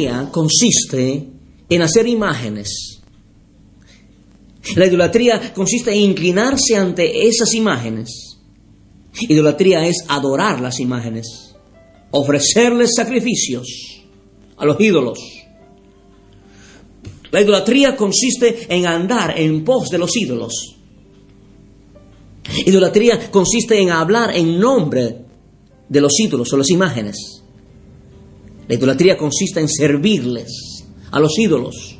Idolatría consiste en hacer imágenes. La idolatría consiste en inclinarse ante esas imágenes. Idolatría es adorar las imágenes, ofrecerles sacrificios a los ídolos. La idolatría consiste en andar en pos de los ídolos. Idolatría consiste en hablar en nombre de los ídolos o las imágenes. La idolatría consiste en servirles a los ídolos.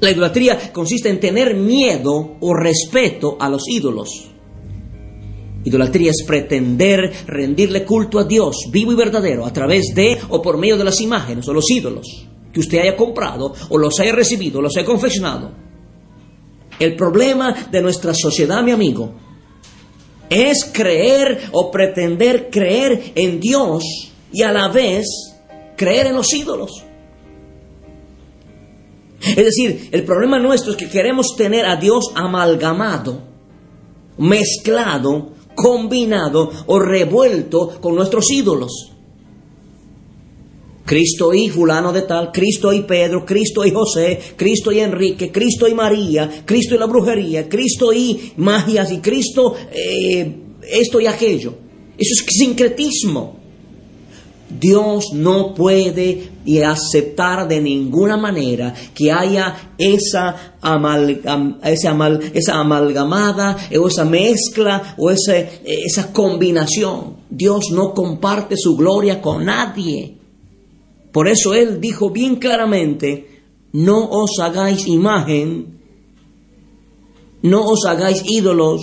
La idolatría consiste en tener miedo o respeto a los ídolos. Idolatría es pretender rendirle culto a Dios vivo y verdadero a través de o por medio de las imágenes o los ídolos que usted haya comprado o los haya recibido o los haya confeccionado. El problema de nuestra sociedad, mi amigo, es creer o pretender creer en Dios y a la vez creer en los ídolos. Es decir, el problema nuestro es que queremos tener a Dios amalgamado, mezclado, combinado o revuelto con nuestros ídolos. Cristo y fulano de tal, Cristo y Pedro, Cristo y José, Cristo y Enrique, Cristo y María, Cristo y la brujería, Cristo y magias y Cristo eh, esto y aquello. Eso es sincretismo. Dios no puede aceptar de ninguna manera que haya esa, amalgam, esa, amal, esa amalgamada o esa mezcla o esa combinación. Dios no comparte su gloria con nadie. Por eso Él dijo bien claramente, no os hagáis imagen, no os hagáis ídolos,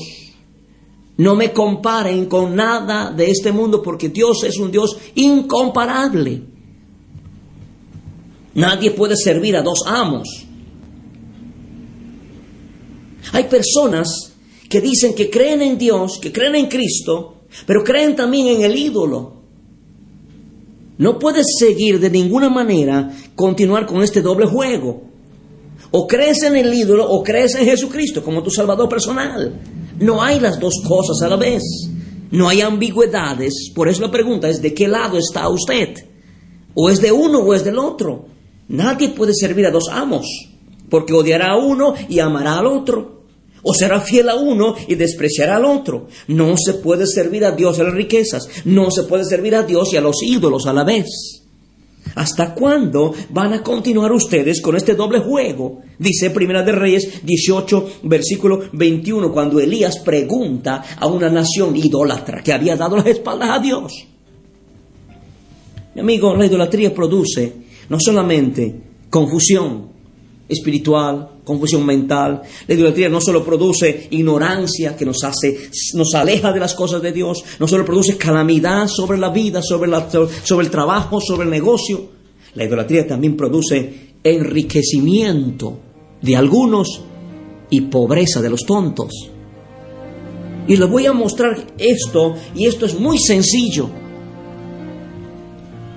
no me comparen con nada de este mundo porque Dios es un Dios incomparable. Nadie puede servir a dos amos. Hay personas que dicen que creen en Dios, que creen en Cristo, pero creen también en el ídolo. No puedes seguir de ninguna manera continuar con este doble juego. O crees en el ídolo o crees en Jesucristo como tu Salvador personal. No hay las dos cosas a la vez. No hay ambigüedades. Por eso la pregunta es, ¿de qué lado está usted? ¿O es de uno o es del otro? Nadie puede servir a dos amos, porque odiará a uno y amará al otro. O será fiel a uno y despreciará al otro. No se puede servir a Dios y a las riquezas. No se puede servir a Dios y a los ídolos a la vez. ¿Hasta cuándo van a continuar ustedes con este doble juego? Dice Primera de Reyes 18, versículo 21, cuando Elías pregunta a una nación idólatra que había dado las espaldas a Dios. Mi amigo, la idolatría produce no solamente confusión espiritual, confusión mental. La idolatría no solo produce ignorancia que nos hace, nos aleja de las cosas de Dios, no solo produce calamidad sobre la vida, sobre, el trabajo, sobre el negocio. La idolatría también produce enriquecimiento de algunos y pobreza de los tontos. Y les voy a mostrar esto, y esto es muy sencillo.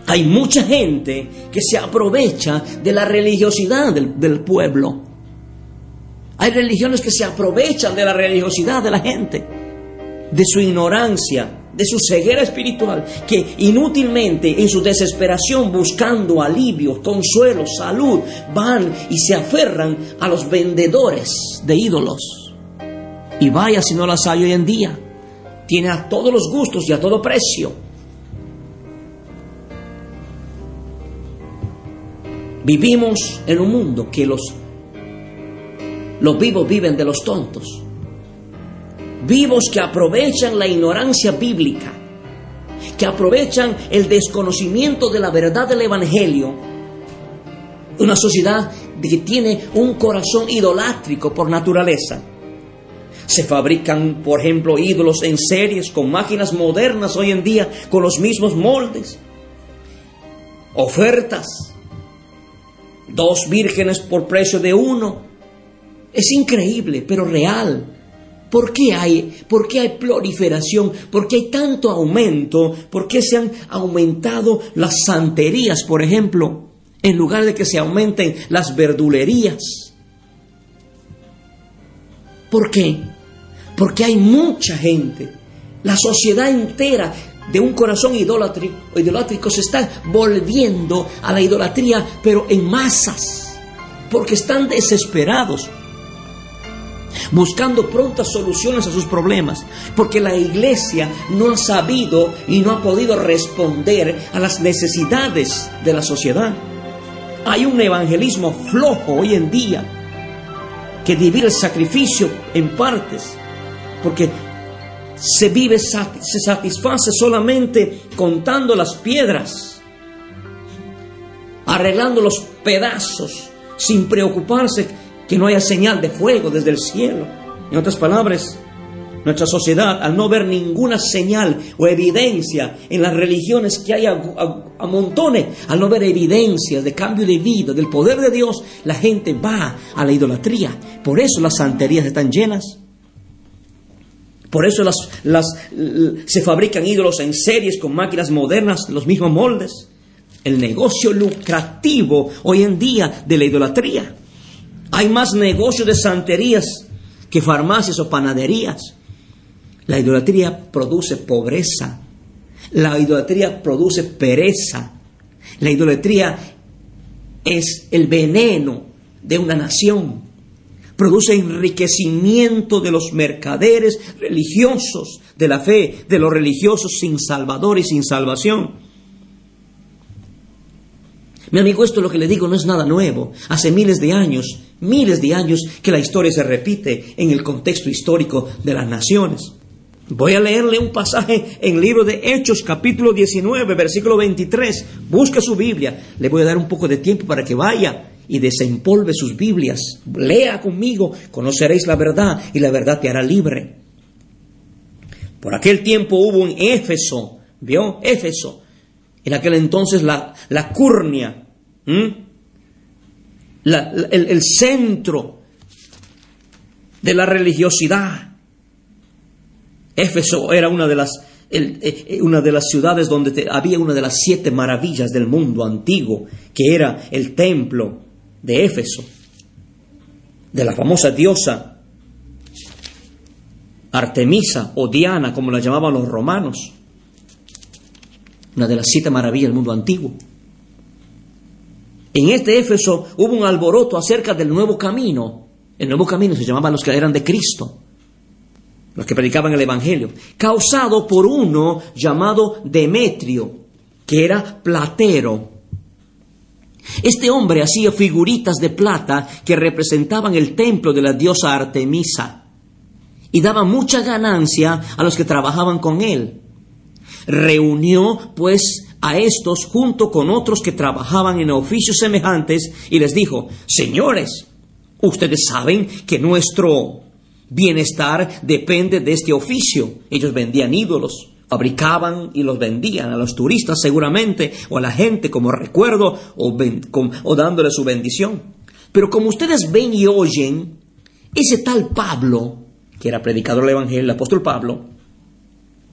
Hay mucha gente que se aprovecha de la religiosidad del, pueblo. Hay religiones que se aprovechan de la religiosidad de la gente, de su ignorancia, de su ceguera espiritual, que inútilmente en su desesperación buscando alivio, consuelo, salud, van y se aferran a los vendedores de ídolos. Y vaya si no las hay hoy en día. Tiene a todos los gustos y a todo precio. Vivimos en un mundo que los, los vivos viven de los tontos. Vivos que aprovechan la ignorancia bíblica, que aprovechan el desconocimiento de la verdad del Evangelio. Una sociedad que tiene un corazón idolátrico por naturaleza. Se fabrican, por ejemplo, ídolos en series con máquinas modernas hoy en día con los mismos moldes. Ofertas. Dos vírgenes por precio de uno. Es increíble, pero real. ¿Por qué hay, por qué hay proliferación? ¿Por qué hay tanto aumento? ¿Por qué se han aumentado las santerías, por ejemplo, en lugar de que se aumenten las verdulerías? ¿Por qué? Porque hay mucha gente, la sociedad entera de un corazón idolátrico, idolátrico se está volviendo a la idolatría, pero en masas, porque están desesperados buscando prontas soluciones a sus problemas, porque la iglesia no ha sabido y no ha podido responder a las necesidades de la sociedad. Hay un evangelismo flojo hoy en día que divide el sacrificio en partes, porque se vive, se satisface solamente contando las piedras, arreglando los pedazos, sin preocuparse que no haya señal de fuego desde el cielo. En otras palabras, nuestra sociedad, al no ver ninguna señal o evidencia en las religiones que hay a, montones, al no ver evidencias de cambio de vida, del poder de Dios, la gente va a la idolatría. Por eso las santerías están llenas. Por eso las, se fabrican ídolos en series con máquinas modernas, los mismos moldes. El negocio lucrativo hoy en día de la idolatría. Hay más negocios de santerías que farmacias o panaderías. La idolatría produce pobreza. La idolatría produce pereza. La idolatría es el veneno de una nación. Produce enriquecimiento de los mercaderes religiosos, de la fe, de los religiosos sin salvador y sin salvación. Mi amigo, esto lo que le digo no es nada nuevo. Hace miles de años, miles de años que la historia se repite en el contexto histórico de las naciones. Voy a leerle un pasaje en el libro de Hechos, capítulo 19, versículo 23. Busca su Biblia. Le voy a dar un poco de tiempo para que vaya y desempolve sus Biblias. Lea conmigo, conoceréis la verdad y la verdad te hará libre. Por aquel tiempo hubo un Éfeso, ¿vio? Éfeso, en aquel entonces la, la curnia, el, centro de la religiosidad. Éfeso era una de las, eh, eh, una de las ciudades donde había una de las siete maravillas del mundo antiguo, que era el templo de Éfeso, de la famosa diosa Artemisa o Diana, como la llamaban los romanos una de las siete maravillas del mundo antiguo. En este Éfeso hubo un alboroto acerca del nuevo camino. El nuevo camino se llamaban los que eran de Cristo, los que predicaban el Evangelio, causado por uno llamado Demetrio, que era platero. Este hombre hacía figuritas de plata que representaban el templo de la diosa Artemisa y daba mucha ganancia a los que trabajaban con él. Reunió pues a estos junto con otros que trabajaban en oficios semejantes y les dijo, señores, ustedes saben que nuestro bienestar depende de este oficio. Ellos vendían ídolos, fabricaban y los vendían a los turistas seguramente o a la gente como recuerdo o, o dándole su bendición. Pero como ustedes ven y oyen, ese tal Pablo, que era predicador del Evangelio, el apóstol Pablo,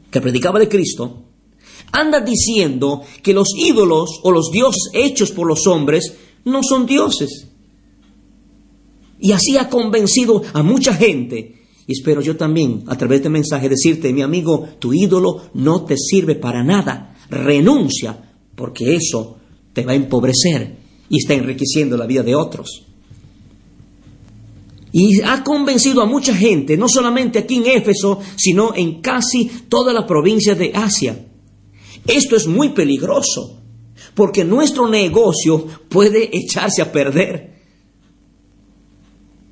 que predicaba de Cristo, anda diciendo que los ídolos o los dioses hechos por los hombres no son dioses. Y así ha convencido a mucha gente. Y espero yo también, a través de este mensaje, decirte, mi amigo, tu ídolo no te sirve para nada. Renuncia, porque eso te va a empobrecer y está enriqueciendo la vida de otros. Y ha convencido a mucha gente, no solamente aquí en Éfeso, sino en casi toda la provincia de Asia. Esto es muy peligroso, porque nuestro negocio puede echarse a perder.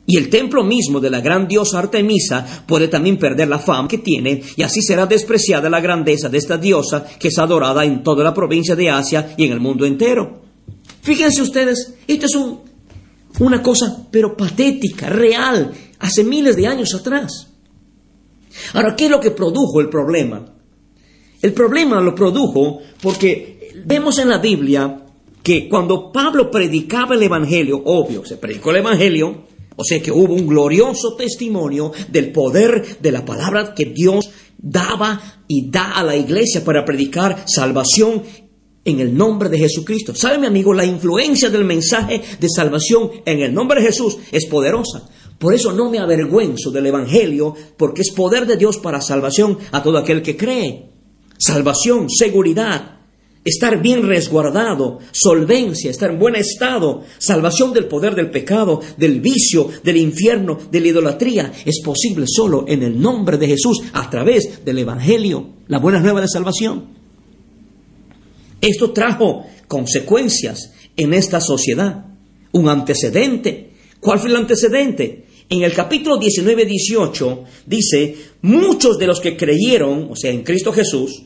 Y el templo mismo de la gran diosa Artemisa puede también perder la fama que tiene, y así será despreciada la grandeza de esta diosa que es adorada en toda la provincia de Asia y en el mundo entero. Fíjense ustedes, esto es una cosa, pero patética, real, hace miles de años atrás. Ahora, ¿qué es lo que produjo el problema? El problema lo produjo porque vemos en la Biblia que cuando Pablo predicaba el Evangelio, obvio, se predicó el Evangelio, o sea que hubo un glorioso testimonio del poder de la palabra que Dios daba y da a la iglesia para predicar salvación en el nombre de Jesucristo. ¿Sabe mi amigo? La influencia del mensaje de salvación en el nombre de Jesús es poderosa. Por eso no me avergüenzo del Evangelio, porque es poder de Dios para salvación a todo aquel que cree. Salvación, seguridad, estar bien resguardado, solvencia, estar en buen estado, salvación del poder del pecado, del vicio, del infierno, de la idolatría, es posible solo en el nombre de Jesús a través del Evangelio, la buena nueva de salvación. Esto trajo consecuencias en esta sociedad, un antecedente. ¿Cuál fue el antecedente? En el capítulo 19-18 dice, muchos de los que creyeron, o sea, en Cristo Jesús,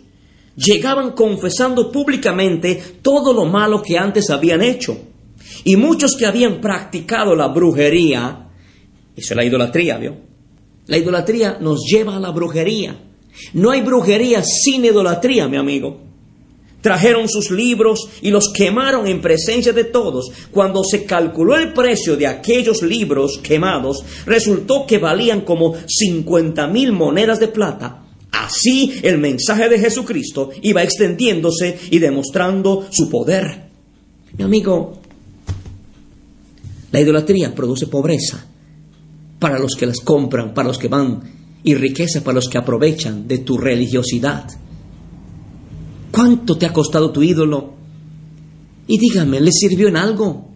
llegaban confesando públicamente todo lo malo que antes habían hecho. Y muchos que habían practicado la brujería, eso es la idolatría, ¿vio? La idolatría nos lleva a la brujería. No hay brujería sin idolatría, mi amigo. Trajeron sus libros y los quemaron en presencia de todos. Cuando se calculó el precio de aquellos libros quemados, resultó que valían como 50 mil monedas de plata. Así el mensaje de Jesucristo iba extendiéndose y demostrando su poder. Mi amigo, la idolatría produce pobreza para los que las compran, para los que van, y riqueza para los que aprovechan de tu religiosidad. ¿Cuánto te ha costado tu ídolo? Y dígame, ¿le sirvió en algo?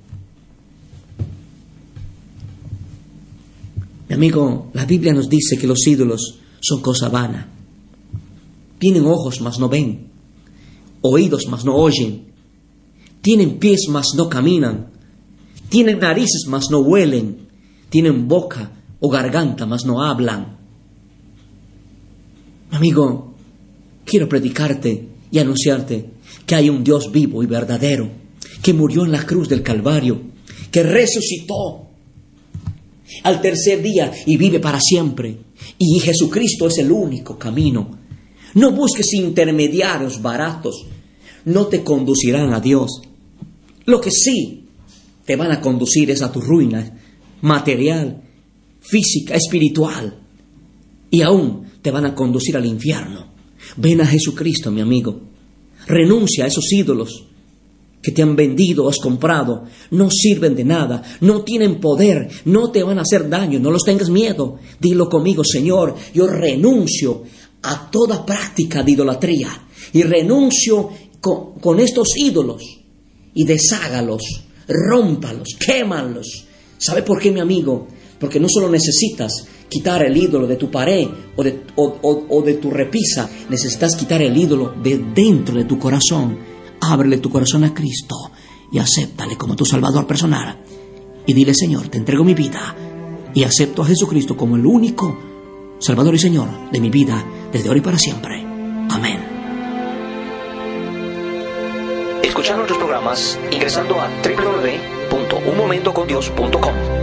Mi amigo, la Biblia nos dice que los ídolos son cosa vana. Tienen ojos, mas no ven. Oídos, mas no oyen. Tienen pies, mas no caminan. Tienen narices, mas no huelen. Tienen boca o garganta, mas no hablan. Amigo, quiero predicarte y anunciarte que hay un Dios vivo y verdadero, que murió en la cruz del Calvario, que resucitó al tercer día y vive para siempre. Y Jesucristo es el único camino. No busques intermediarios baratos, no te conducirán a Dios. Lo que sí te van a conducir es a tu ruina material, física, espiritual. Y aún te van a conducir al infierno. Ven a Jesucristo, mi amigo. Renuncia a esos ídolos que te han vendido has comprado. No sirven de nada, no tienen poder, no te van a hacer daño, no los tengas miedo. Dilo conmigo, Señor, yo renuncio a toda práctica de idolatría y renuncio con, con estos ídolos y deshágalos, rómpalos, quémalos. ¿Sabe por qué, mi amigo? Porque no solo necesitas quitar el ídolo de tu pared o de, tu repisa, necesitas quitar el ídolo de dentro de tu corazón. Ábrele tu corazón a Cristo y acéptale como tu Salvador personal. Y dile, Señor, te entrego mi vida y acepto a Jesucristo como el único Salvador y Señor de mi vida desde ahora y para siempre. Amén. Escuchar nuestros programas ingresando a www.unmomentocondios.com.